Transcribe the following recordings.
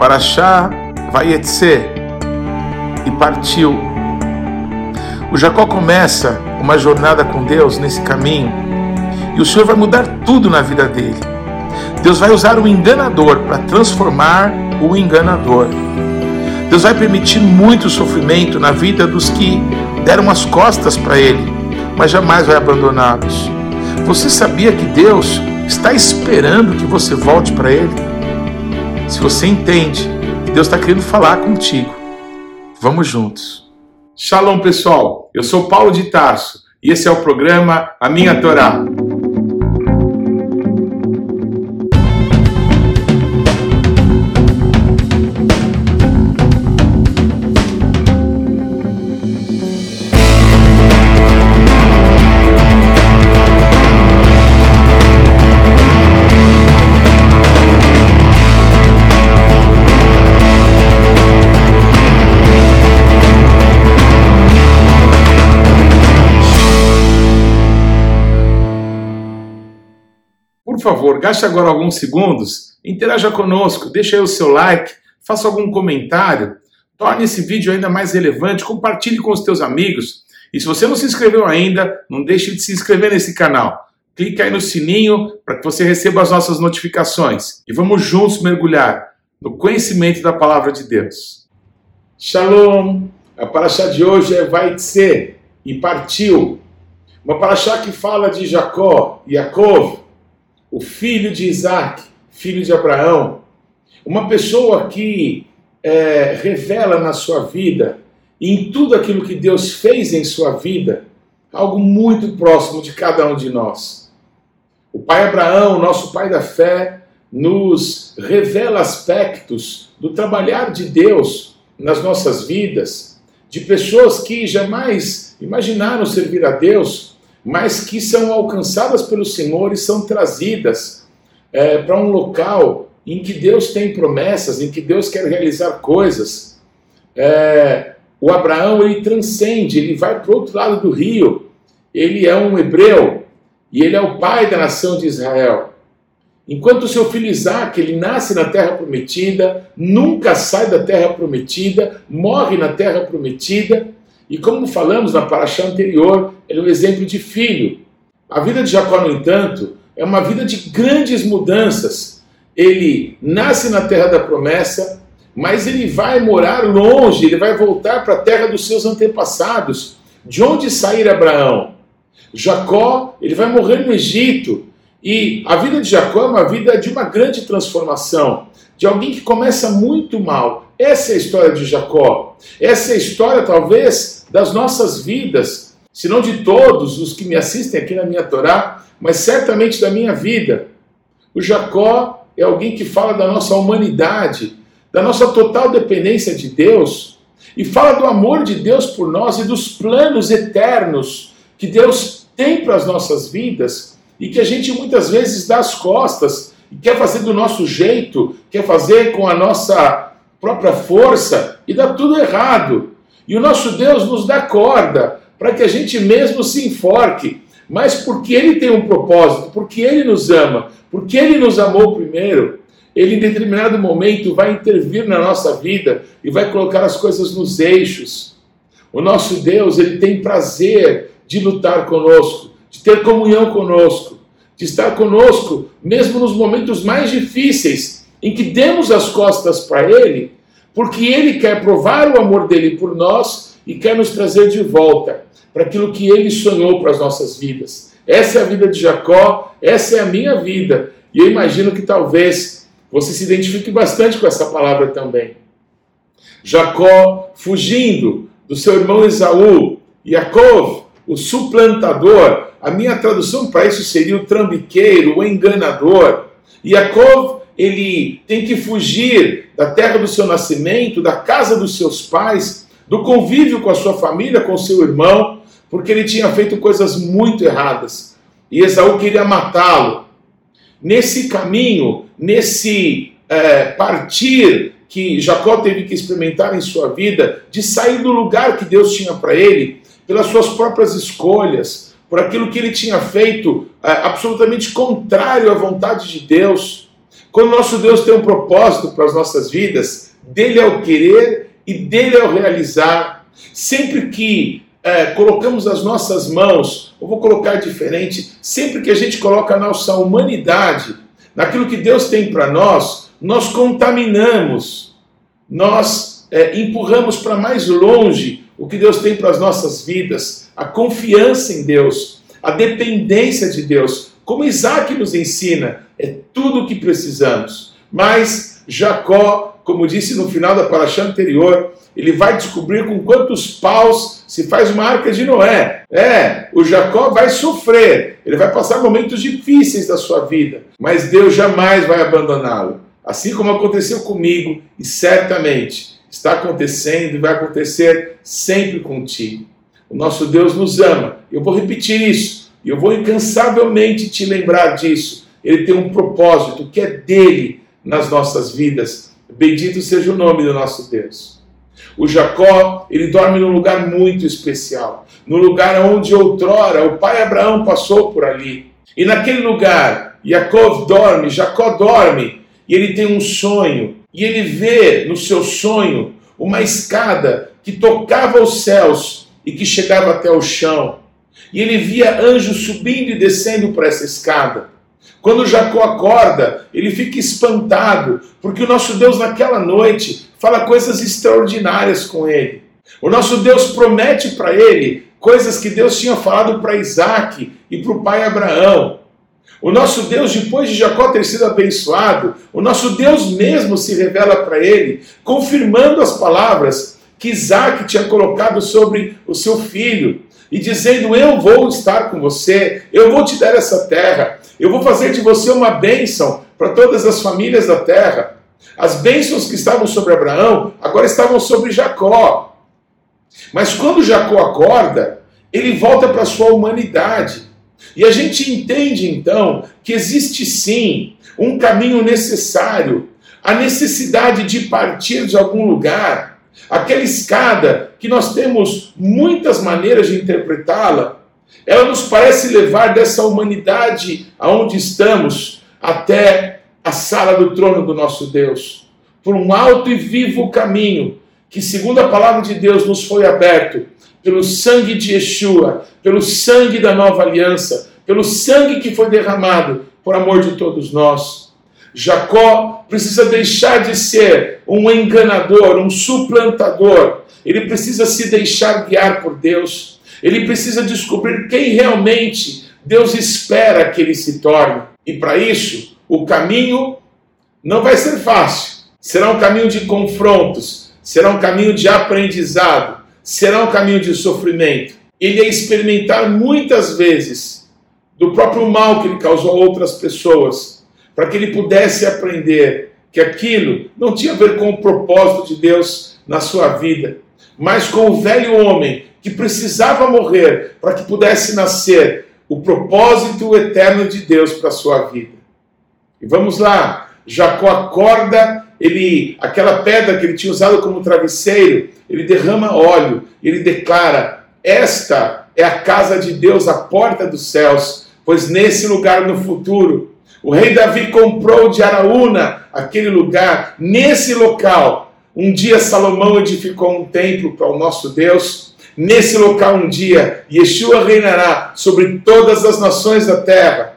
Parashá Vayetze e partiu. O Jacó começa uma jornada com Deus nesse caminho e o Senhor vai mudar tudo na vida dele. Deus vai usar o enganador para transformar o enganador. Deus vai permitir muito sofrimento na vida dos que deram as costas para Ele, mas jamais vai abandoná-los. Você sabia que Deus está esperando que você volte para Ele? Se você entende Deus está querendo falar contigo, vamos juntos. Shalom, pessoal. Eu sou Paulo de Tarso e esse é o programa A Minha Torá. Por favor, gaste agora alguns segundos, interaja conosco, deixe aí o seu like, faça algum comentário, torne esse vídeo ainda mais relevante, compartilhe com os teus amigos. E se você não se inscreveu ainda, não deixe de se inscrever nesse canal. Clique aí no sininho para que você receba as nossas notificações. E vamos juntos mergulhar no conhecimento da palavra de Deus. Shalom! A paraxá de hoje é vai ser e partiu. Uma paraxá que fala de Jacó, Yaakov, o filho de Isaac, filho de Abraão, uma pessoa que é, revela na sua vida, em tudo aquilo que Deus fez em sua vida, algo muito próximo de cada um de nós. O pai Abraão, nosso pai da fé, nos revela aspectos do trabalhar de Deus nas nossas vidas, de pessoas que jamais imaginaram servir a Deus, mas que são alcançadas pelo Senhor e são trazidas é, para um local em que Deus tem promessas, em que Deus quer realizar coisas. É, o Abraão ele transcende, ele vai para o outro lado do rio. Ele é um hebreu e ele é o pai da nação de Israel. Enquanto seu filho Isaac, ele nasce na terra prometida, nunca sai da terra prometida, morre na terra prometida, e como falamos na paraxá anterior, ele é um exemplo de filho. A vida de Jacó, no entanto, é uma vida de grandes mudanças. Ele nasce na terra da promessa, mas ele vai morar longe, ele vai voltar para a terra dos seus antepassados. De onde sair Abraão? Jacó, ele vai morrer no Egito. E a vida de Jacó é uma vida de uma grande transformação, de alguém que começa muito mal. Essa é a história de Jacó. Essa é a história, talvez, das nossas vidas, se não de todos os que me assistem aqui na minha Torá, mas certamente da minha vida. O Jacó é alguém que fala da nossa humanidade, da nossa total dependência de Deus, e fala do amor de Deus por nós e dos planos eternos que Deus tem para as nossas vidas e que a gente muitas vezes dá as costas e quer fazer do nosso jeito, quer fazer com a nossa própria força e dá tudo errado. E o nosso Deus nos dá corda para que a gente mesmo se enforque, mas porque Ele tem um propósito, porque Ele nos ama, porque Ele nos amou primeiro, Ele em determinado momento vai intervir na nossa vida e vai colocar as coisas nos eixos. O nosso Deus, Ele tem prazer de lutar conosco, de ter comunhão conosco, de estar conosco, mesmo nos momentos mais difíceis, em que demos as costas para Ele porque ele quer provar o amor dele por nós e quer nos trazer de volta para aquilo que ele sonhou para as nossas vidas. Essa é a vida de Jacó, essa é a minha vida. E eu imagino que talvez você se identifique bastante com essa palavra também. Jacó fugindo do seu irmão Esaú, Yaakov, o suplantador. A minha tradução para isso seria o trambiqueiro, o enganador. Yaakov ele tem que fugir da terra do seu nascimento, da casa dos seus pais, do convívio com a sua família, com seu irmão, porque ele tinha feito coisas muito erradas. E Esaú queria matá-lo. Nesse caminho, nesse é, partir que Jacó teve que experimentar em sua vida, de sair do lugar que Deus tinha para ele, pelas suas próprias escolhas, por aquilo que ele tinha feito é, absolutamente contrário à vontade de Deus Quando nosso Deus tem um propósito para as nossas vidas, dele é o querer e dele é o realizar. Sempre que é, colocamos as nossas mãos, eu vou colocar diferente, sempre que a gente coloca a nossa humanidade naquilo que Deus tem para nós, nós contaminamos, nós é, empurramos para mais longe o que Deus tem para as nossas vidas, a confiança em Deus, a dependência de Deus. Como Isaac nos ensina, é tudo o que precisamos. Mas Jacó, como disse no final da paraxá anterior, ele vai descobrir com quantos paus se faz uma arca de Noé. É, o Jacó vai sofrer, ele vai passar momentos difíceis da sua vida, mas Deus jamais vai abandoná-lo. Assim como aconteceu comigo e certamente está acontecendo e vai acontecer sempre contigo. O nosso Deus nos ama. Eu vou repetir isso e eu vou incansavelmente te lembrar disso. Ele tem um propósito que é dele nas nossas vidas. Bendito seja o nome do nosso Deus. O Jacó, ele dorme num lugar muito especial, no lugar onde outrora o pai Abraão passou por ali. E naquele lugar, Jacó dorme, Jacó dorme, e ele tem um sonho, e ele vê no seu sonho uma escada que tocava os céus e que chegava até o chão. E ele via anjos subindo e descendo por essa escada. Quando Jacó acorda, ele fica espantado, porque o nosso Deus naquela noite fala coisas extraordinárias com ele. O nosso Deus promete para ele coisas que Deus tinha falado para Isaac e para o pai Abraão. O nosso Deus, depois de Jacó ter sido abençoado, o nosso Deus mesmo se revela para ele, confirmando as palavras que Isaac tinha colocado sobre o seu filho, e dizendo: Eu vou estar com você, eu vou te dar essa terra, eu vou fazer de você uma bênção para todas as famílias da terra. As bênçãos que estavam sobre Abraão agora estavam sobre Jacó. Mas quando Jacó acorda, ele volta para sua humanidade. E a gente entende então que existe sim um caminho necessário, a necessidade de partir de algum lugar. Aquela escada que nós temos muitas maneiras de interpretá-la, ela nos parece levar dessa humanidade aonde estamos até a sala do trono do nosso Deus, por um alto e vivo caminho que, segundo a palavra de Deus, nos foi aberto pelo sangue de Yeshua, pelo sangue da nova aliança, pelo sangue que foi derramado por amor de todos nós. Jacó precisa deixar de ser um enganador, um suplantador. Ele precisa se deixar guiar por Deus. Ele precisa descobrir quem realmente Deus espera que ele se torne. E para isso, o caminho não vai ser fácil. Será um caminho de confrontos, será um caminho de aprendizado, será um caminho de sofrimento. Ele ia experimentar muitas vezes do próprio mal que ele causou a outras pessoas, para que ele pudesse aprender que aquilo não tinha a ver com o propósito de Deus na sua vida, mas com o velho homem que precisava morrer para que pudesse nascer o propósito eterno de Deus para a sua vida. E vamos lá, Jacó acorda, ele, aquela pedra que ele tinha usado como travesseiro, ele derrama óleo, ele declara: Esta é a casa de Deus, a porta dos céus, pois nesse lugar no futuro, o rei Davi comprou de Araúna aquele lugar, nesse local. Um dia Salomão edificou um templo para o nosso Deus. Nesse local, um dia, Yeshua reinará sobre todas as nações da terra.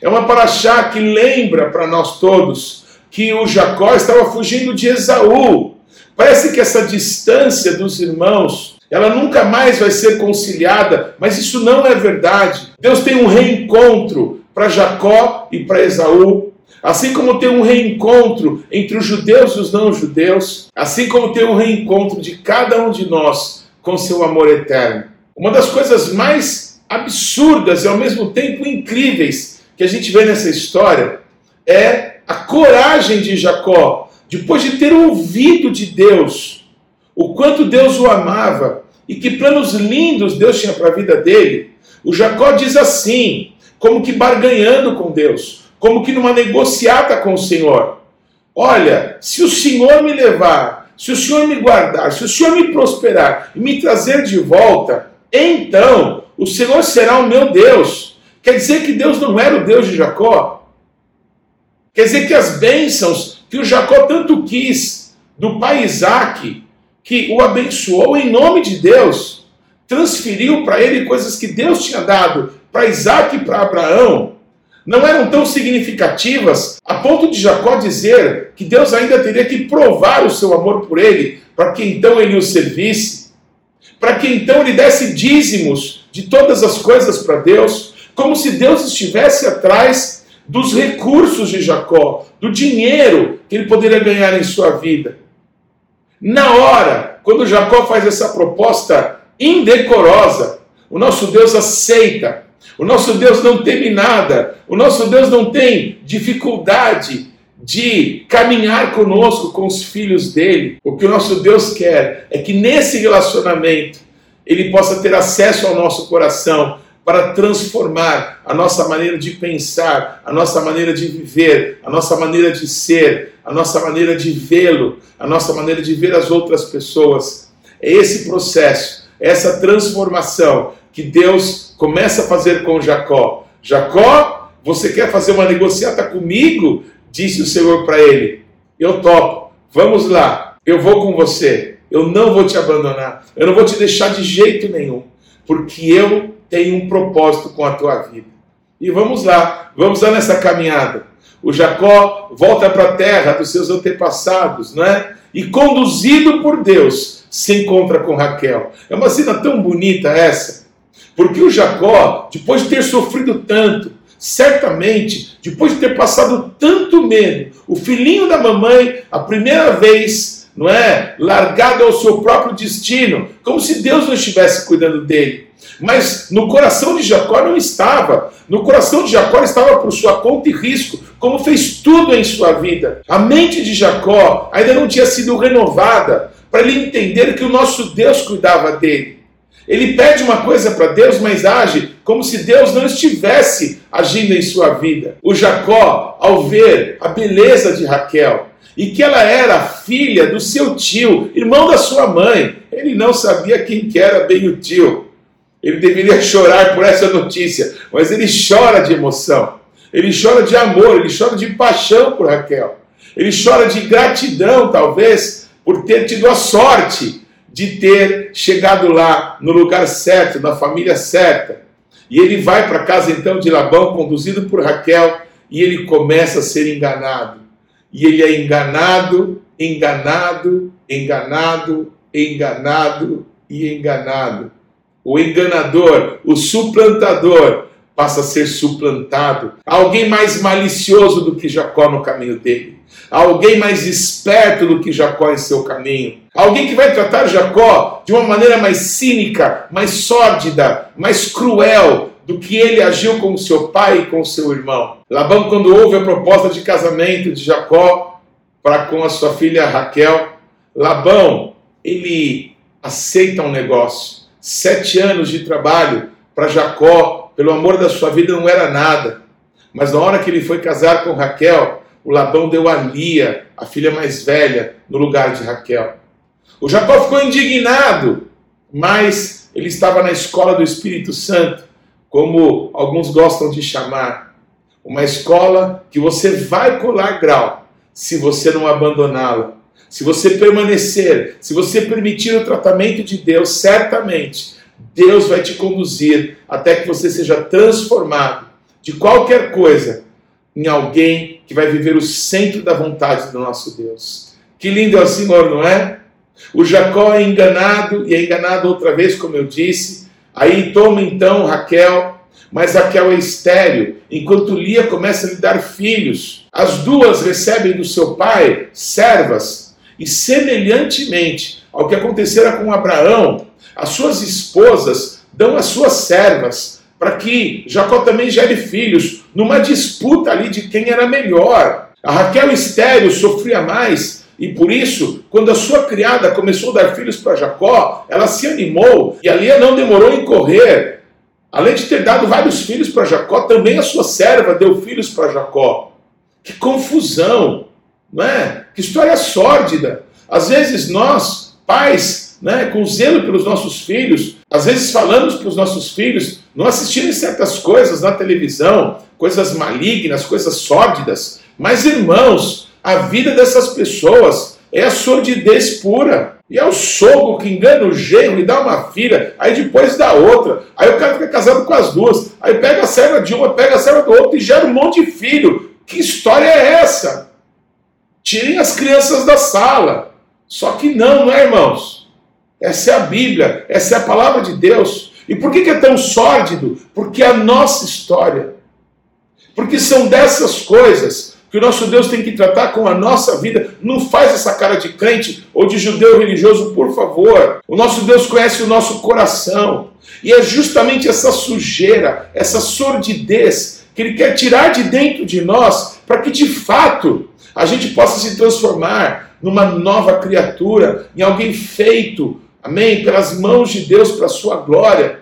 É uma paraxá que lembra para nós todos que o Jacó estava fugindo de Esaú. Parece que essa distância dos irmãos, ela nunca mais vai ser conciliada, mas isso não é verdade. Deus tem um reencontro para Jacó e para Esaú, assim como tem um reencontro entre os judeus e os não-judeus, assim como tem um reencontro de cada um de nós com seu amor eterno. Uma das coisas mais absurdas e ao mesmo tempo incríveis que a gente vê nessa história é a coragem de Jacó, depois de ter ouvido de Deus o quanto Deus o amava e que planos lindos Deus tinha para a vida dele. O Jacó diz assim, como que barganhando com Deus, como que numa negociata com o Senhor: Olha, se o Senhor me levar, se o Senhor me guardar, se o Senhor me prosperar e me trazer de volta, então o Senhor será o meu Deus Quer dizer que Deus não era o Deus de Jacó? Quer dizer que as bênçãos que o Jacó tanto quis do pai Isaac, que o abençoou em nome de Deus, transferiu para ele coisas que Deus tinha dado para Isaac e para Abraão, não eram tão significativas a ponto de Jacó dizer que Deus ainda teria que provar o seu amor por ele, para que então ele o servisse, para que então ele desse dízimos de todas as coisas para Deus, como se Deus estivesse atrás dos recursos de Jacó, do dinheiro que ele poderia ganhar em sua vida. Na hora, quando Jacó faz essa proposta indecorosa, o nosso Deus aceita. O nosso Deus não teme nada. O nosso Deus não tem dificuldade de caminhar conosco, com os filhos dele. O que o nosso Deus quer é que nesse relacionamento ele possa ter acesso ao nosso coração para transformar a nossa maneira de pensar, a nossa maneira de viver, a nossa maneira de ser, a nossa maneira de vê-lo, a nossa maneira de ver as outras pessoas. É esse processo, essa transformação que Deus começa a fazer com Jacó. Jacó, você quer fazer uma negociata comigo? Disse o Senhor para ele. Eu topo. Vamos lá. Eu vou com você. Eu não vou te abandonar. Eu não vou te deixar de jeito nenhum, porque eu tem um propósito com a tua vida. E vamos lá, vamos lá nessa caminhada. O Jacó volta para a terra dos seus antepassados, né? E conduzido por Deus, se encontra com Raquel. É uma cena tão bonita essa, porque o Jacó, depois de ter sofrido tanto, certamente, depois de ter passado tanto medo, o filhinho da mamãe, a primeira vez, não é? Largado ao seu próprio destino, como se Deus não estivesse cuidando dele. Mas no coração de Jacó não estava. No coração de Jacó estava por sua conta e risco, como fez tudo em sua vida. A mente de Jacó ainda não tinha sido renovada para ele entender que o nosso Deus cuidava dele. Ele pede uma coisa para Deus, mas age como se Deus não estivesse agindo em sua vida. O Jacó, ao ver a beleza de Raquel, e que ela era filha do seu tio, irmão da sua mãe, ele não sabia quem que era bem o tio. Ele deveria chorar por essa notícia, mas ele chora de emoção, ele chora de amor, ele chora de paixão por Raquel, ele chora de gratidão, talvez, por ter tido a sorte de ter chegado lá no lugar certo, na família certa. E ele vai para casa então de Labão, conduzido por Raquel, e ele começa a ser enganado. E ele é enganado, enganado, enganado, enganado e enganado o enganador, o suplantador, passa a ser suplantado. Alguém mais malicioso do que Jacó no caminho dele. Alguém mais esperto do que Jacó em seu caminho. Alguém que vai tratar Jacó de uma maneira mais cínica, mais sórdida, mais cruel do que ele agiu com seu pai e com seu irmão. Labão, quando ouve a proposta de casamento de Jacó para com a sua filha Raquel, Labão, ele aceita um negócio Sete anos de trabalho para Jacó, pelo amor da sua vida, não era nada. Mas na hora que ele foi casar com Raquel, o Labão deu a Lia, a filha mais velha, no lugar de Raquel. O Jacó ficou indignado, mas ele estava na escola do Espírito Santo, como alguns gostam de chamar. Uma escola que você vai colar grau se você não abandoná-la se você permanecer, se você permitir o tratamento de Deus, certamente Deus vai te conduzir até que você seja transformado de qualquer coisa em alguém que vai viver o centro da vontade do nosso Deus. Que lindo é o Senhor, não é? O Jacó é enganado e é enganado outra vez, como eu disse. Aí toma então Raquel, mas Raquel é estéreo, enquanto Lia começa a lhe dar filhos. As duas recebem do seu pai servas e semelhantemente ao que acontecera com Abraão, as suas esposas dão as suas servas para que Jacó também gere filhos, numa disputa ali de quem era melhor. A Raquel estéreo sofria mais, e por isso, quando a sua criada começou a dar filhos para Jacó, ela se animou, e ali não demorou em correr. Além de ter dado vários filhos para Jacó, também a sua serva deu filhos para Jacó. Que confusão! não é? Que história sórdida. Às vezes nós, pais, né, com zelo pelos nossos filhos, às vezes falamos para os nossos filhos não assistirem certas coisas na televisão, coisas malignas, coisas sórdidas, Mas, irmãos, a vida dessas pessoas é a sordidez pura. E é o sogro que engana o genro e dá uma filha, aí depois dá outra. Aí o cara fica casado com as duas. Aí pega a serva de uma, pega a serva do outro e gera um monte de filho. Que história é essa? Tirem as crianças da sala. Só que não, não é, irmãos? Essa é a Bíblia, essa é a palavra de Deus. E por que, é tão sórdido? Porque é a nossa história. Porque são dessas coisas que o nosso Deus tem que tratar com a nossa vida. Não faz essa cara de crente ou de judeu religioso, por favor. O nosso Deus conhece o nosso coração. E é justamente essa sujeira, essa sordidez que Ele quer tirar de dentro de nós para que de fato a gente possa se transformar numa nova criatura, em alguém feito, amém, pelas mãos de Deus para a sua glória.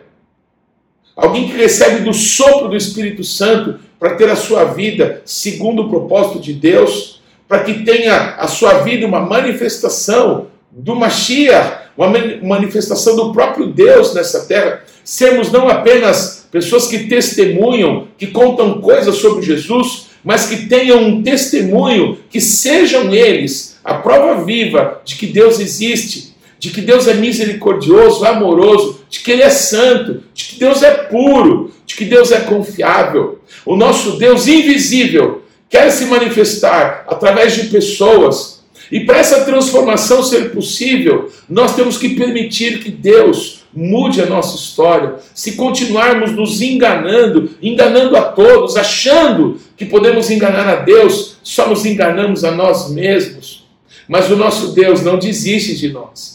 Alguém que recebe do sopro do Espírito Santo para ter a sua vida segundo o propósito de Deus, para que tenha a sua vida uma manifestação do Mashiach, uma manifestação do próprio Deus nessa terra. Sermos não apenas pessoas que testemunham, que contam coisas sobre Jesus, mas que tenham um testemunho, que sejam eles a prova viva de que Deus existe, de que Deus é misericordioso, amoroso, de que Ele é santo, de que Deus é puro, de que Deus é confiável. O nosso Deus invisível quer se manifestar através de pessoas. E para essa transformação ser possível, nós temos que permitir que Deus mude a nossa história. Se continuarmos nos enganando, enganando a todos, achando que podemos enganar a Deus, só nos enganamos a nós mesmos. Mas o nosso Deus não desiste de nós.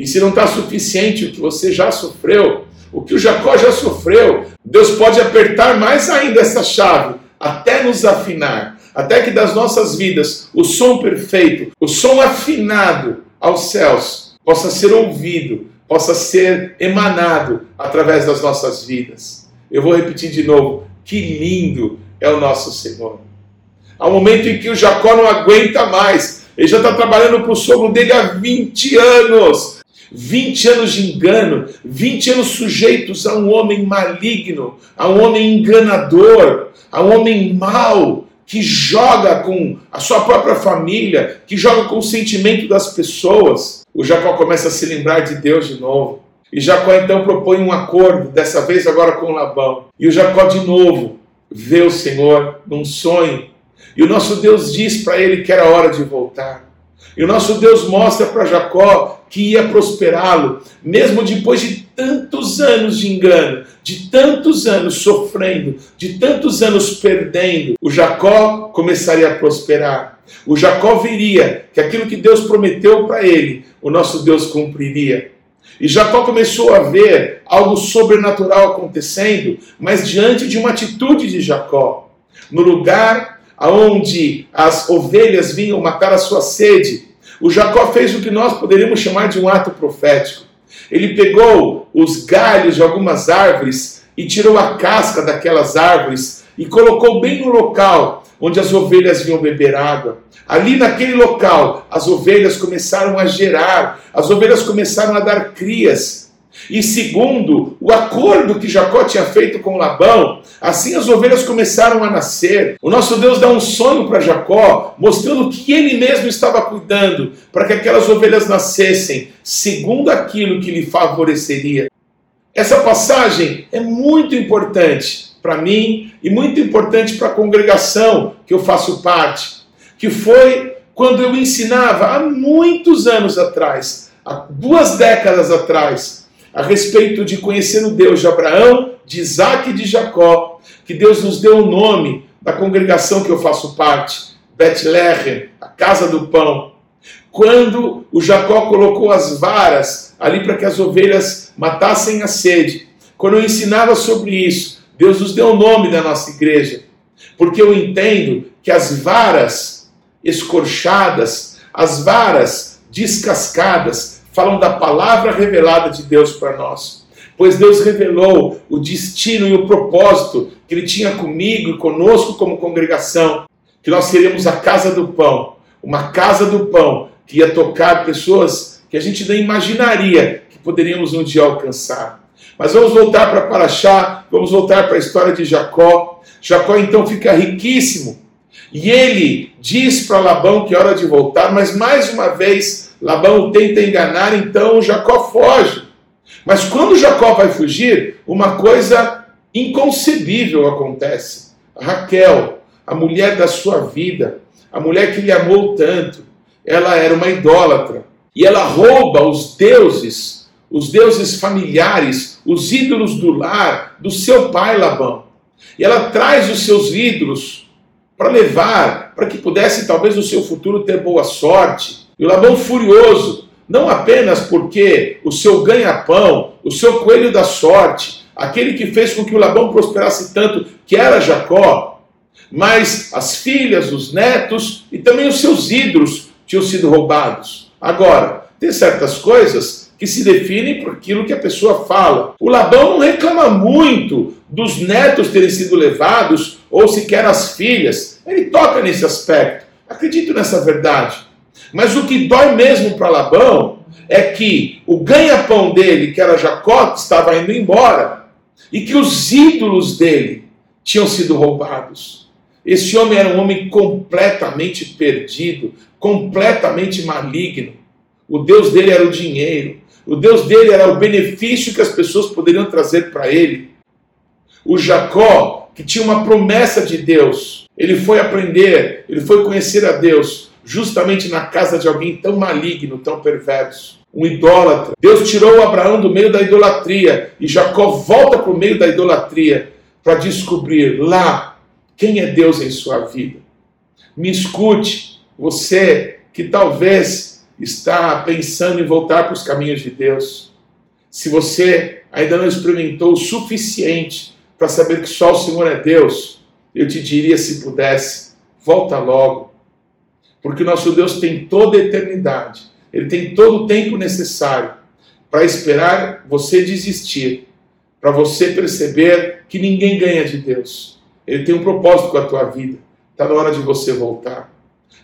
E se não está suficiente o que você já sofreu, o que o Jacó já sofreu, Deus pode apertar mais ainda essa chave, até nos afinar, até que das nossas vidas o som perfeito, o som afinado aos céus, possa ser ouvido, possa ser emanado através das nossas vidas. Eu vou repetir de novo: que lindo é o nosso Senhor. Há um momento em que o Jacó não aguenta mais, ele já está trabalhando para o sogro dele há 20 anos. 20 anos de engano, 20 anos sujeitos a um homem maligno, a um homem enganador, a um homem mau, que joga com a sua própria família, que joga com o sentimento das pessoas. O Jacó começa a se lembrar de Deus de novo. E Jacó então propõe um acordo, dessa vez agora com Labão. E o Jacó de novo vê o Senhor num sonho. E o nosso Deus diz para ele que era hora de voltar. E o nosso Deus mostra para Jacó que ia prosperá-lo, mesmo depois de tantos anos de engano, de tantos anos sofrendo, de tantos anos perdendo, o Jacó começaria a prosperar. O Jacó viria que aquilo que Deus prometeu para ele, o nosso Deus cumpriria. E Jacó começou a ver algo sobrenatural acontecendo, mas diante de uma atitude de Jacó. No lugar aonde as ovelhas vinham matar a sua sede, o Jacó fez o que nós poderíamos chamar de um ato profético. Ele pegou os galhos de algumas árvores e tirou a casca daquelas árvores e colocou bem no local onde as ovelhas vinham beber água. Ali naquele local, as ovelhas começaram a gerar, as ovelhas começaram a dar crias. E segundo o acordo que Jacó tinha feito com Labão, assim as ovelhas começaram a nascer. O nosso Deus dá um sonho para Jacó, mostrando que ele mesmo estava cuidando para que aquelas ovelhas nascessem segundo aquilo que lhe favoreceria. Essa passagem é muito importante para mim e muito importante para a congregação que eu faço parte, que foi quando eu ensinava há muitos anos atrás, há duas décadas atrás, a respeito de conhecer o Deus de Abraão, de Isaac e de Jacó, que Deus nos deu o nome da congregação que eu faço parte, Bethlehem, a casa do pão. Quando o Jacó colocou as varas ali para que as ovelhas matassem a sede, quando eu ensinava sobre isso, Deus nos deu o nome da nossa igreja, porque eu entendo que as varas escorchadas, as varas descascadas, falam da palavra revelada de Deus para nós. Pois Deus revelou o destino e o propósito que Ele tinha comigo e conosco como congregação, que nós seríamos a casa do pão, uma casa do pão que ia tocar pessoas que a gente nem imaginaria que poderíamos um dia alcançar. Mas vamos voltar para Paraxá, vamos voltar para a história de Jacó. Jacó então fica riquíssimo E ele diz para Labão que é hora de voltar, mas mais uma vez Labão tenta enganar, então Jacó foge. Mas quando Jacó vai fugir, uma coisa inconcebível acontece. Raquel, a mulher da sua vida, a mulher que lhe amou tanto, ela era uma idólatra. E ela rouba os deuses, os deuses familiares, os ídolos do lar do seu pai Labão. E ela traz os seus ídolos para levar, para que pudesse talvez no seu futuro ter boa sorte. E Labão furioso, não apenas porque o seu ganha-pão, o seu coelho da sorte, aquele que fez com que o Labão prosperasse tanto, que era Jacó, mas as filhas, os netos e também os seus ídolos tinham sido roubados. Agora, tem certas coisas que se definem por aquilo que a pessoa fala. O Labão não reclama muito dos netos terem sido levados ou sequer as filhas. Ele toca nesse aspecto. Acredito nessa verdade. Mas o que dói mesmo para Labão é que o ganha-pão dele, que era Jacó, estava indo embora, e que os ídolos dele tinham sido roubados. Esse homem era um homem completamente perdido, completamente maligno. O Deus dele era o dinheiro. O Deus dele era o benefício que as pessoas poderiam trazer para ele. O Jacó, que tinha uma promessa de Deus, ele foi aprender, ele foi conhecer a Deus justamente na casa de alguém tão maligno, tão perverso um idólatra. Deus tirou Abraão do meio da idolatria e Jacó volta para o meio da idolatria para descobrir lá quem é Deus em sua vida. Me escute, você que talvez está pensando em voltar para os caminhos de Deus. Se você ainda não experimentou o suficiente para saber que só o Senhor é Deus, eu te diria, se pudesse, volta logo. Porque nosso Deus tem toda a eternidade ele tem todo o tempo necessário para esperar você desistir, para você perceber que ninguém ganha de Deus. Ele tem um propósito com a tua vida. Está na hora de você voltar.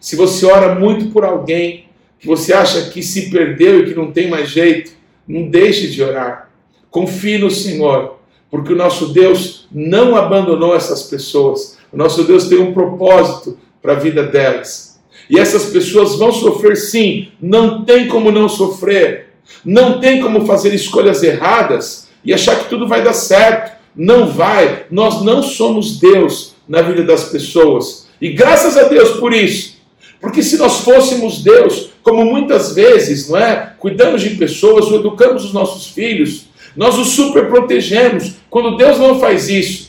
Se você ora muito por alguém que você acha que se perdeu e que não tem mais jeito, não deixe de orar. Confie no Senhor, porque o nosso Deus não abandonou essas pessoas. O nosso Deus tem um propósito para a vida delas. E essas pessoas vão sofrer sim, não tem como não sofrer, não tem como fazer escolhas erradas e achar que tudo vai dar certo. Não vai, nós não somos Deus na vida das pessoas. E graças a Deus por isso. Porque se nós fôssemos Deus, como muitas vezes, não é? Cuidamos de pessoas, educamos os nossos filhos, nós os super protegemos. Quando Deus não faz isso,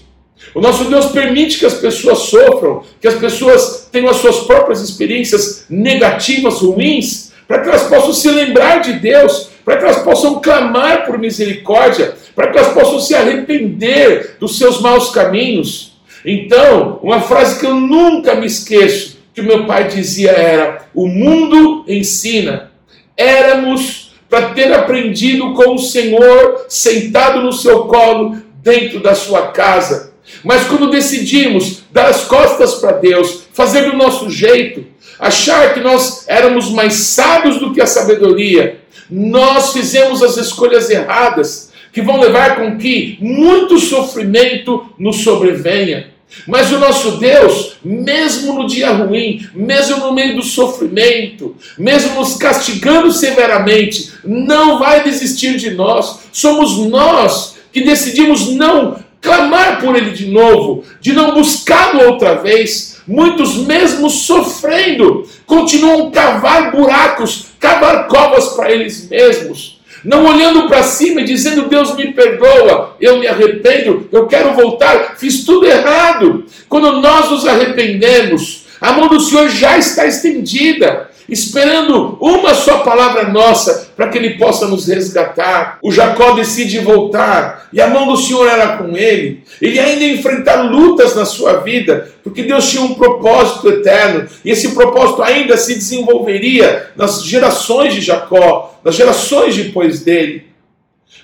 o nosso Deus permite que as pessoas sofram, que as pessoas tenham as suas próprias experiências negativas, ruins, para que elas possam se lembrar de Deus, para que elas possam clamar por misericórdia, para que elas possam se arrepender dos seus maus caminhos. Então, uma frase que eu nunca me esqueço, que o meu pai dizia era: O mundo ensina. Éramos para ter aprendido com o Senhor sentado no seu colo, dentro da sua casa mas quando decidimos dar as costas para Deus, fazer do nosso jeito, achar que nós éramos mais sábios do que a sabedoria, nós fizemos as escolhas erradas, que vão levar com que muito sofrimento nos sobrevenha. Mas o nosso Deus, mesmo no dia ruim, mesmo no meio do sofrimento, mesmo nos castigando severamente, não vai desistir de nós. Somos nós que decidimos não clamar por ele de novo, de não buscá-lo outra vez. Muitos, mesmo sofrendo, continuam cavar buracos, cavar covas para eles mesmos. Não olhando para cima e dizendo: Deus me perdoa, eu me arrependo, eu quero voltar, fiz tudo errado. Quando nós nos arrependemos, a mão do Senhor já está estendida esperando uma só palavra nossa para que ele possa nos resgatar. O Jacó decide voltar e a mão do Senhor era com ele. Ele ainda ia enfrentar lutas na sua vida, porque Deus tinha um propósito eterno e esse propósito ainda se desenvolveria nas gerações de Jacó, nas gerações depois dele.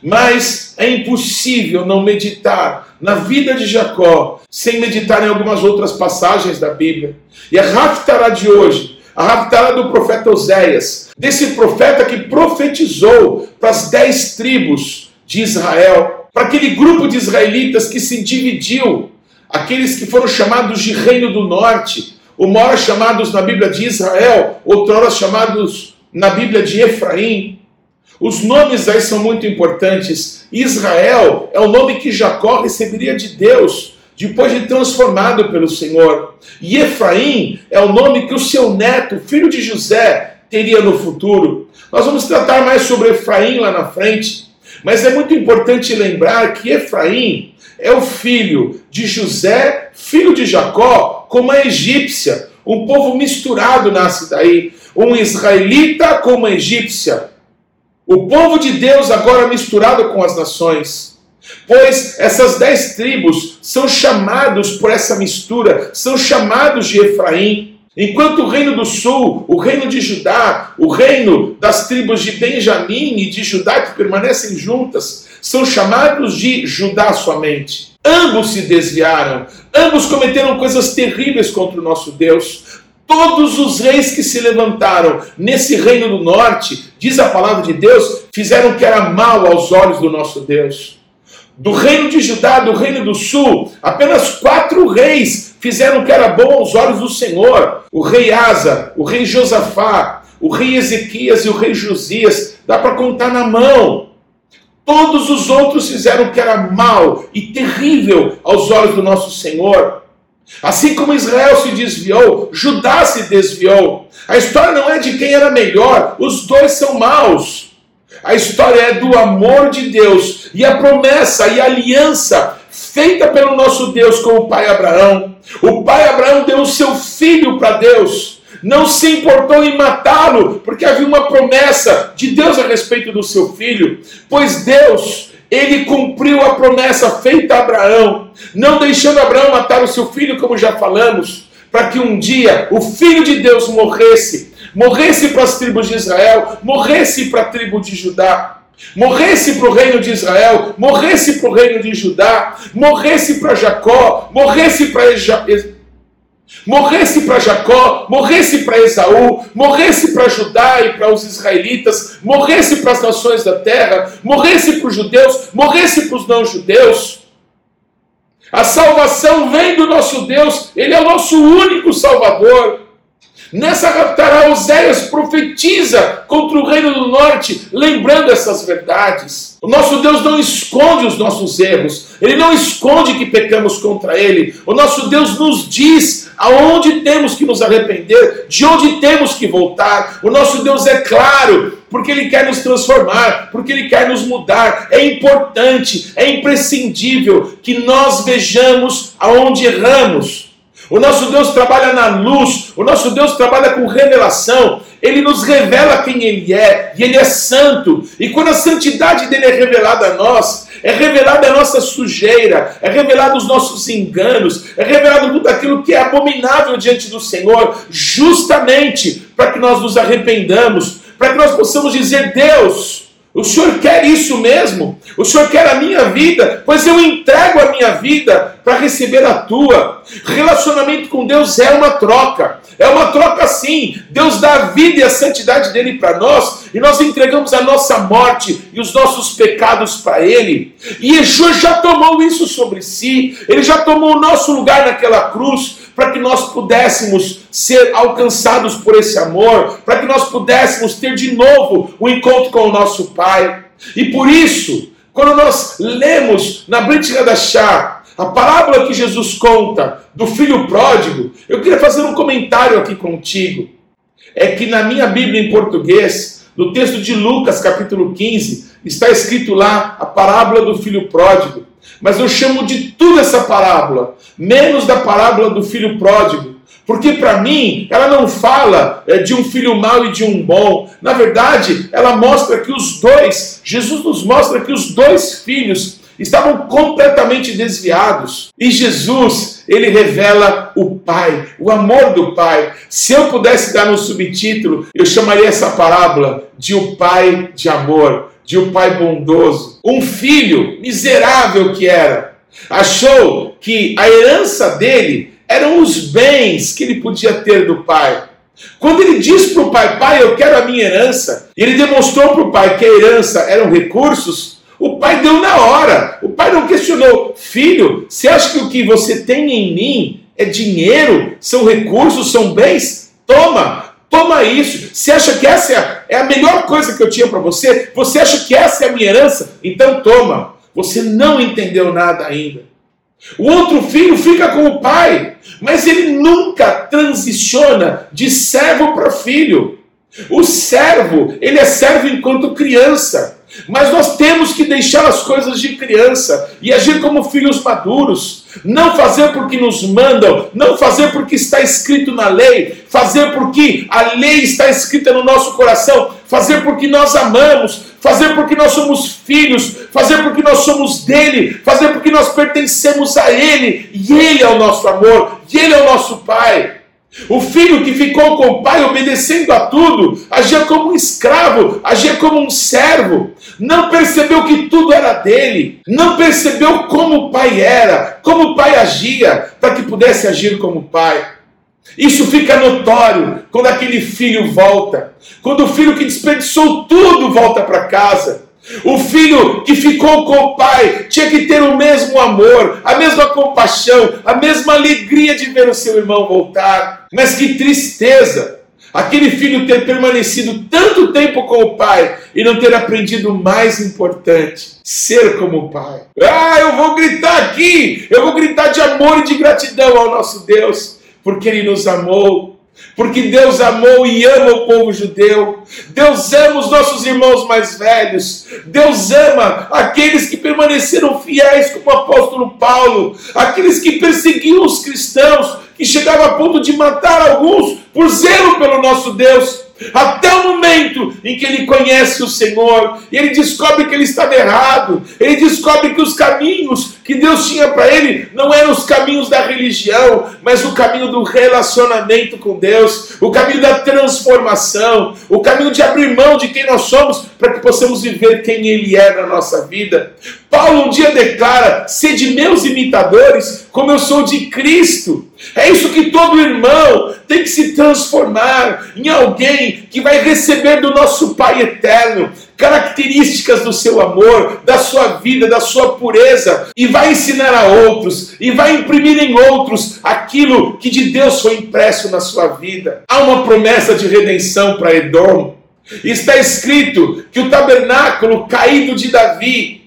Mas é impossível não meditar na vida de Jacó sem meditar em algumas outras passagens da Bíblia. E a Raftará de hoje a Haftarah do profeta Oséias, desse profeta que profetizou para as dez tribos de Israel, para aquele grupo de israelitas que se dividiu, aqueles que foram chamados de Reino do Norte, uma hora chamados na Bíblia de Israel, outrora chamados na Bíblia de Efraim. Os nomes aí são muito importantes. Israel é o nome que Jacó receberia de Deus depois de transformado pelo Senhor. E Efraim é o nome que o seu neto, filho de José, teria no futuro. Nós vamos tratar mais sobre Efraim lá na frente, mas é muito importante lembrar que Efraim é o filho de José, filho de Jacó, com uma egípcia. Um povo misturado nasce daí. Um israelita com uma egípcia. O povo de Deus agora misturado com as nações. Pois essas dez tribos são chamados por essa mistura, são chamados de Efraim. Enquanto o reino do sul, o reino de Judá, o reino das tribos de Benjamim e de Judá que permanecem juntas, são chamados de Judá somente. Ambos se desviaram, ambos cometeram coisas terríveis contra o nosso Deus. Todos os reis que se levantaram nesse reino do norte, diz a palavra de Deus, fizeram o que era mal aos olhos do nosso Deus. Do reino de Judá, do reino do sul, apenas quatro reis fizeram o que era bom aos olhos do Senhor: o rei Asa, o rei Josafá, o rei Ezequias e o rei Josias. Dá para contar na mão. Todos os outros fizeram o que era mal e terrível aos olhos do nosso Senhor. Assim como Israel se desviou, Judá se desviou. A história não é de quem era melhor, os dois são maus. A história é do amor de Deus e a promessa e a aliança feita pelo nosso Deus com o pai Abraão. O pai Abraão deu o seu filho para Deus, não se importou em matá-lo, porque havia uma promessa de Deus a respeito do seu filho, pois Deus ele cumpriu a promessa feita a Abraão, não deixando Abraão matar o seu filho, como já falamos, para que um dia o filho de Deus morresse, morresse para as tribos de Israel, morresse para a tribo de Judá. Morresse para o reino de Israel, morresse para o reino de Judá, morresse para Jacó, morresse para morresse para Jacó, morresse para Esaú, morresse para Judá e para os israelitas, morresse para as nações da terra, morresse para os judeus, morresse para os não-judeus. A salvação vem do nosso Deus, Ele é o nosso único Salvador. Nessa raptará Oséias profetiza contra o reino do norte, lembrando essas verdades. O nosso Deus não esconde os nossos erros, Ele não esconde que pecamos contra Ele. O nosso Deus nos diz aonde temos que nos arrepender, de onde temos que voltar. O nosso Deus é claro, porque Ele quer nos transformar, porque Ele quer nos mudar. É importante, é imprescindível que nós vejamos aonde erramos. O nosso Deus trabalha na luz, o nosso Deus trabalha com revelação, ele nos revela quem ele é, e ele é santo. E quando a santidade dele é revelada a nós, é revelada a nossa sujeira, é revelado os nossos enganos, é revelado tudo aquilo que é abominável diante do Senhor, justamente para que nós nos arrependamos, para que nós possamos dizer: Deus, o Senhor quer isso mesmo? O Senhor quer a minha vida? Pois eu entrego a minha vida para receber a tua. Relacionamento com Deus é uma troca. É uma troca sim. Deus dá a vida e a santidade dele para nós e nós entregamos a nossa morte e os nossos pecados para ele. E Yeshua já tomou isso sobre si. Ele já tomou o nosso lugar naquela cruz para que nós pudéssemos ser alcançados por esse amor, para que nós pudéssemos ter de novo o um encontro com o nosso Pai. E por isso, quando nós lemos na Brit Hadashah, a parábola que Jesus conta do filho pródigo, eu queria fazer um comentário aqui contigo. É que na minha Bíblia em português, no texto de Lucas, capítulo 15, está escrito lá a parábola do filho pródigo. Mas eu chamo de tudo essa parábola, menos da parábola do filho pródigo. Porque para mim, ela não fala é, de um filho mau e de um bom. Na verdade, ela mostra que os dois, Jesus nos mostra que os dois filhos estavam completamente desviados. E Jesus, ele revela o Pai, o amor do Pai. Se eu pudesse dar um subtítulo, eu chamaria essa parábola de o Pai de amor de um pai bondoso. Um filho miserável que era, achou que a herança dele eram os bens que ele podia ter do pai. Quando ele disse para o pai, pai, eu quero a minha herança, e ele demonstrou para o pai que a herança eram recursos, o pai deu na hora. O pai não questionou, filho, você acha que o que você tem em mim é dinheiro, são recursos, são bens. Toma, toma isso. Você acha que essa é a, é melhor coisa que eu tinha para você? Você acha que essa é a minha herança? Então toma. Você não entendeu nada ainda. O outro filho fica com o pai, mas ele nunca transiciona de servo para filho. O servo, ele é servo enquanto criança. Mas nós temos que deixar as coisas de criança e agir como filhos maduros. Não fazer porque nos mandam, não fazer porque está escrito na lei, fazer porque a lei está escrita no nosso coração, fazer porque nós amamos, fazer porque nós somos filhos, fazer porque nós somos dele, fazer porque nós pertencemos a ele e ele é o nosso amor, e ele é o nosso pai. O filho que ficou com o pai obedecendo a tudo, agia como um escravo, agia como um servo, não percebeu que tudo era dele, não percebeu como o pai era, como o pai agia, para que pudesse agir como o pai. Isso fica notório quando aquele filho volta, quando o filho que desperdiçou tudo volta para casa. O filho que ficou com o pai tinha que ter o mesmo amor, a mesma compaixão, a mesma alegria de ver o seu irmão voltar. Mas que tristeza! Aquele filho ter permanecido tanto tempo com o pai e não ter aprendido o mais importante: ser como o pai. Ah, eu vou gritar aqui, eu vou gritar de amor e de gratidão ao nosso Deus, porque Ele nos amou porque Deus amou e ama o povo judeu. Deus ama os nossos irmãos mais velhos. Deus ama aqueles que permaneceram fiéis, como o apóstolo Paulo, aqueles que perseguiam os cristãos, que chegavam a ponto de matar alguns por zelo pelo nosso Deus até o momento em que ele conhece o Senhor e ele descobre que ele estava errado, ele descobre que os caminhos que Deus tinha para ele não eram os caminhos da religião, mas o caminho do relacionamento com Deus, o caminho da transformação, o caminho de abrir mão de quem nós somos para que possamos viver quem Ele é na nossa vida. Paulo um dia declara: sede meus imitadores, como eu sou de Cristo. É isso que todo irmão tem que se transformar em alguém que vai receber do nosso Pai eterno características do seu amor, da sua vida, da sua pureza, e vai ensinar a outros, e vai imprimir em outros aquilo que de Deus foi impresso na sua vida. Há uma promessa de redenção para Edom. Está escrito que o tabernáculo caído de Davi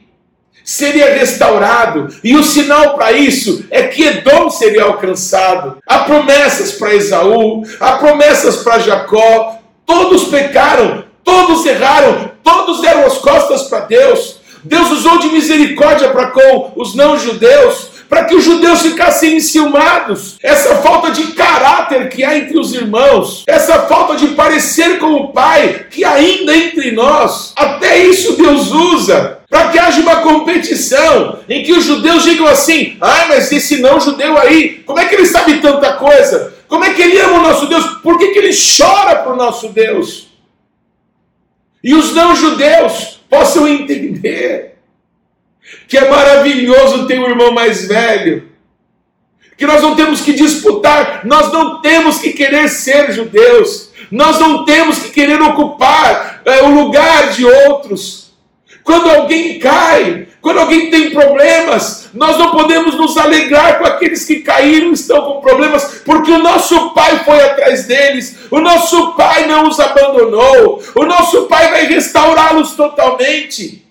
seria restaurado, e o sinal para isso é que Edom seria alcançado. Há promessas para Esaú, há promessas para Jacó, todos pecaram, todos erraram, todos deram as costas para Deus. Deus usou de misericórdia para com os não-judeus, para que os judeus ficassem enciumados. Essa falta de caráter que há entre os irmãos, essa falta de parecer com o Pai que ainda entre nós, até isso Deus usa para que haja uma competição em que os judeus digam assim: ah, mas esse não judeu aí, como é que ele sabe tanta coisa? Como é que ele ama o nosso Deus? Por que, que ele chora para o nosso Deus? E os não judeus possam entender que é maravilhoso ter um irmão mais velho, que nós não temos que disputar, nós não temos que querer ser judeus, nós não temos que querer ocupar é, o lugar de outros. Quando alguém cai, quando alguém tem problemas, nós não podemos nos alegrar com aqueles que caíram, estão com problemas, porque o nosso Pai foi atrás deles, o nosso Pai não os abandonou, o nosso Pai vai restaurá-los totalmente.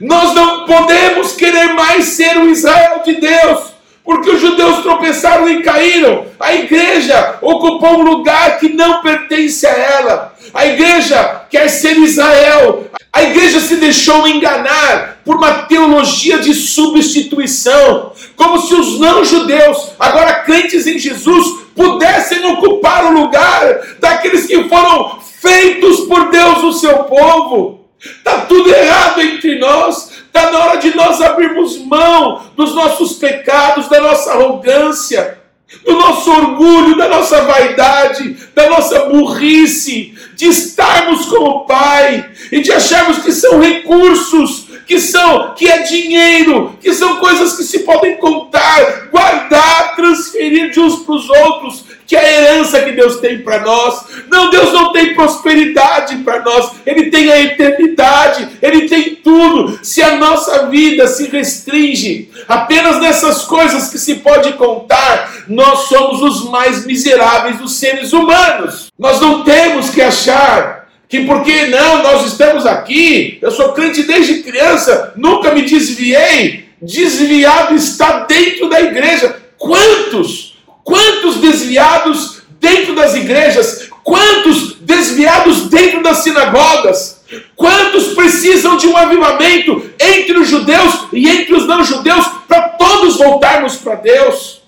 Nós não podemos querer mais ser o Israel de Deus, porque os judeus tropeçaram e caíram. A igreja ocupou um lugar que não pertence a ela. A igreja quer ser Israel. A igreja se deixou enganar por uma teologia de substituição, como se os não-judeus, agora crentes em Jesus, pudessem ocupar o lugar daqueles que foram feitos por Deus, o seu povo. Está tudo errado entre nós. Está na hora de nós abrirmos mão dos nossos pecados, da nossa arrogância, do nosso orgulho, da nossa vaidade, da nossa burrice, de estarmos com o Pai e de acharmos que são recursos, que são que é dinheiro, que são coisas que se podem contar, guardar, transferir de uns para os outros, que a herança que Deus tem para nós. Não, Deus não tem prosperidade para nós, Ele tem a eternidade, Ele tem tudo. Se a nossa vida se restringe apenas nessas coisas que se pode contar, nós somos os mais miseráveis dos seres humanos. Nós não temos que achar que porque não, nós estamos aqui, eu sou crente desde criança, nunca me desviei. Desviado está dentro da igreja. Quantos? Quantos desviados dentro das igrejas? Quantos desviados dentro das sinagogas? Quantos precisam de um avivamento entre os judeus e entre os não-judeus para todos voltarmos para Deus?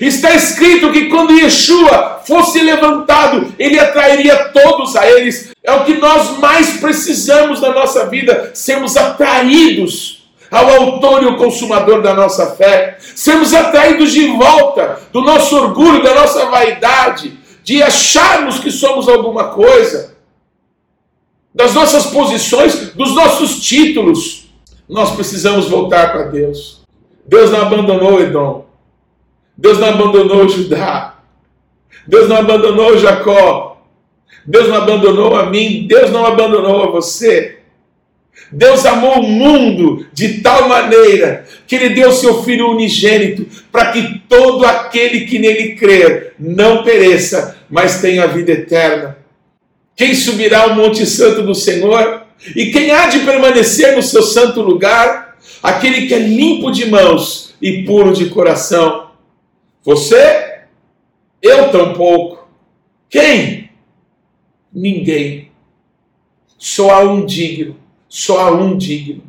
Está escrito que quando Yeshua fosse levantado, ele atrairia todos a eles. É o que nós mais precisamos na nossa vida, sermos atraídos ao autor e o consumador da nossa fé, sermos atraídos de volta do nosso orgulho, da nossa vaidade, de acharmos que somos alguma coisa, das nossas posições, dos nossos títulos. Nós precisamos voltar para Deus. Deus não abandonou Edom. Deus não abandonou Judá. Deus não abandonou Jacó. Deus não abandonou a mim. Deus não abandonou a você. Deus amou o mundo de tal maneira que ele deu seu Filho unigênito para que todo aquele que nele crer não pereça, mas tenha vida eterna. Quem subirá ao Monte Santo do Senhor? E quem há de permanecer no seu santo lugar? Aquele que é limpo de mãos e puro de coração. Você? Eu tampouco. Quem? Ninguém. Só há um digno só há um digno.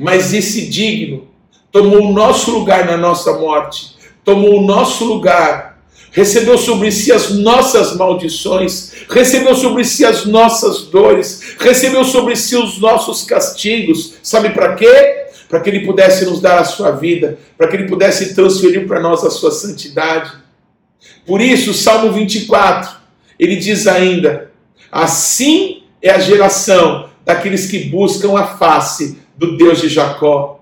Mas esse digno tomou o nosso lugar na nossa morte, tomou o nosso lugar, recebeu sobre si as nossas maldições, recebeu sobre si as nossas dores, recebeu sobre si os nossos castigos. Sabe para quê? Para que ele pudesse nos dar a sua vida, para que ele pudesse transferir para nós a sua santidade. Por isso, Salmo 24, ele diz ainda: Assim é a geração daqueles que buscam a face do Deus de Jacó.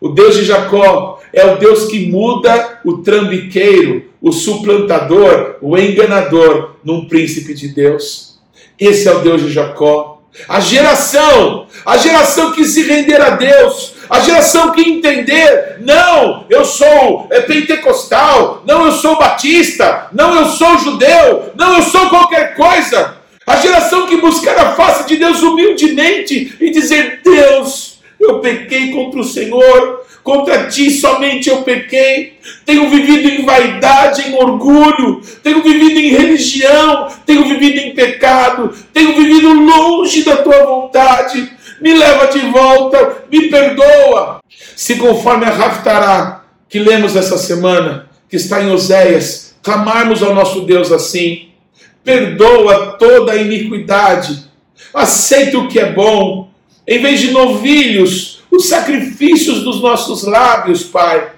O Deus de Jacó é o Deus que muda o trambiqueiro, o suplantador, o enganador num príncipe de Deus. Esse é o Deus de Jacó. A geração, a geração que se render a Deus, a geração que entender, não, eu sou é, pentecostal, não, eu sou batista, não, eu sou judeu, não, eu sou qualquer coisa. A geração que buscar a face de Deus humildemente e dizer: Deus, eu pequei contra o Senhor, contra ti somente eu pequei. Tenho vivido em vaidade, em orgulho, tenho vivido em religião, tenho vivido em pecado, tenho vivido longe da tua vontade. Me leva de volta, me perdoa. Se conforme a Raftará que lemos essa semana, que está em Oséias, clamarmos ao nosso Deus assim perdoa toda a iniquidade, aceita o que é bom, em vez de novilhos, os sacrifícios dos nossos lábios, Pai.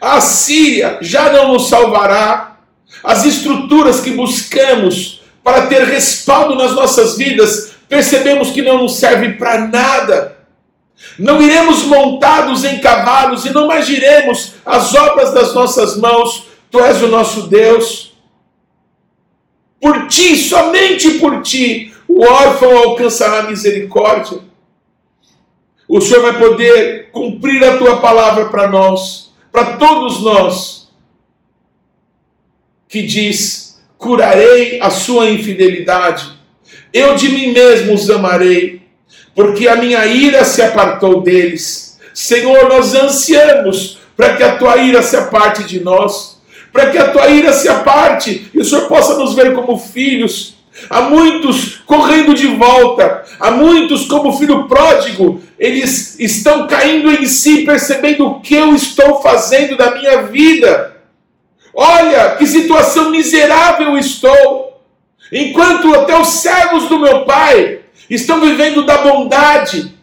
A Síria já não nos salvará, as estruturas que buscamos para ter respaldo nas nossas vidas, percebemos que não nos servem para nada. Não iremos montados em cavalos e não mais diremos as obras das nossas mãos. Tu és o nosso Deus. Por ti, somente por ti, o órfão alcançará misericórdia. O Senhor vai poder cumprir a tua palavra para nós, para todos nós, que diz: curarei a sua infidelidade, eu de mim mesmo os amarei, porque a minha ira se apartou deles. Senhor, nós ansiamos para que a tua ira se aparte de nós para que a tua ira se aparte e o Senhor possa nos ver como filhos. Há muitos correndo de volta, há muitos, como filho pródigo, eles estão caindo em si, percebendo o que eu estou fazendo da minha vida. Olha que situação miserável estou. Enquanto até os servos do meu pai estão vivendo da bondade,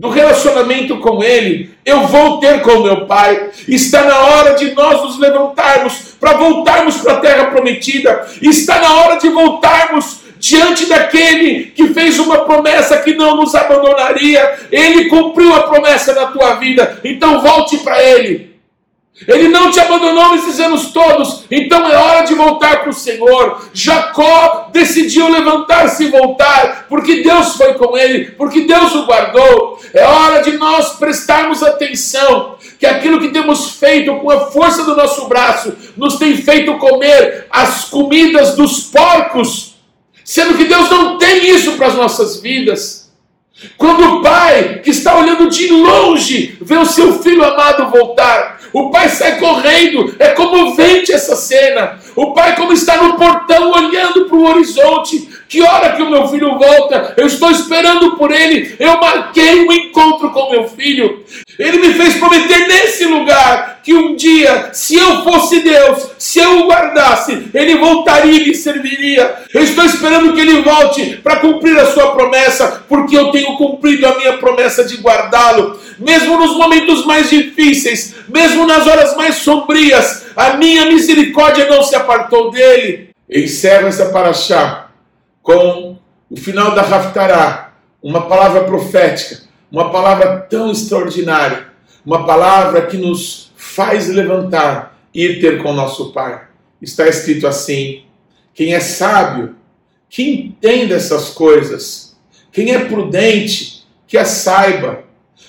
do relacionamento com Ele, eu vou ter com meu Pai. Está na hora de nós nos levantarmos para voltarmos para a terra prometida. Está na hora de voltarmos diante daquele que fez uma promessa que não nos abandonaria. Ele cumpriu a promessa na tua vida. Então volte para Ele. Ele não te abandonou nesses anos todos, então é hora de voltar para o Senhor. Jacó decidiu levantar-se e voltar, porque Deus foi com ele, porque Deus o guardou. É hora de nós prestarmos atenção que aquilo que temos feito com a força do nosso braço nos tem feito comer as comidas dos porcos, sendo que Deus não tem isso para as nossas vidas. Quando o pai, que está olhando de longe, vê o seu filho amado voltar, o pai sai correndo, é comovente essa cena. O pai, como está no portão, olhando para o horizonte. Que hora que o meu filho volta? Eu estou esperando por ele. Eu marquei um encontro com meu filho. Ele me fez prometer nesse lugar que um dia, se eu fosse Deus, se eu o guardasse, ele voltaria e me serviria. Eu estou esperando que ele volte para cumprir a sua promessa, porque eu tenho cumprido a minha promessa de guardá-lo. Mesmo nos momentos mais difíceis, mesmo nas horas mais sombrias, a minha misericórdia não se apartou dele. Encerro essa paraxá com o final da Raftará, uma palavra profética uma palavra tão extraordinária, uma palavra que nos faz levantar e ir ter com nosso Pai. Está escrito assim: quem é sábio, que entenda essas coisas, quem é prudente, que as saiba,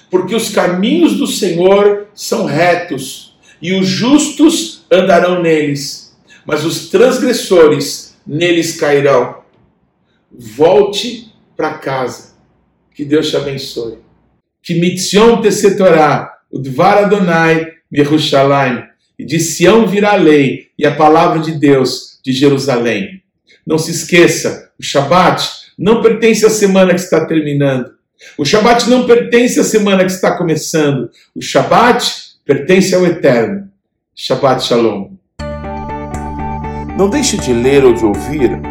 porque os caminhos do Senhor são retos e os justos andarão neles, mas os transgressores neles cairão. Volte para casa. Que Deus te abençoe que mitzion o dvar Adonai Yerushalayim, e de Sião virá a lei e a palavra de Deus de Jerusalém. Não se esqueça, o Shabat não pertence à semana que está terminando. O Shabat não pertence à semana que está começando. O Shabat pertence ao Eterno. Shabbat Shalom. Não deixe de ler ou de ouvir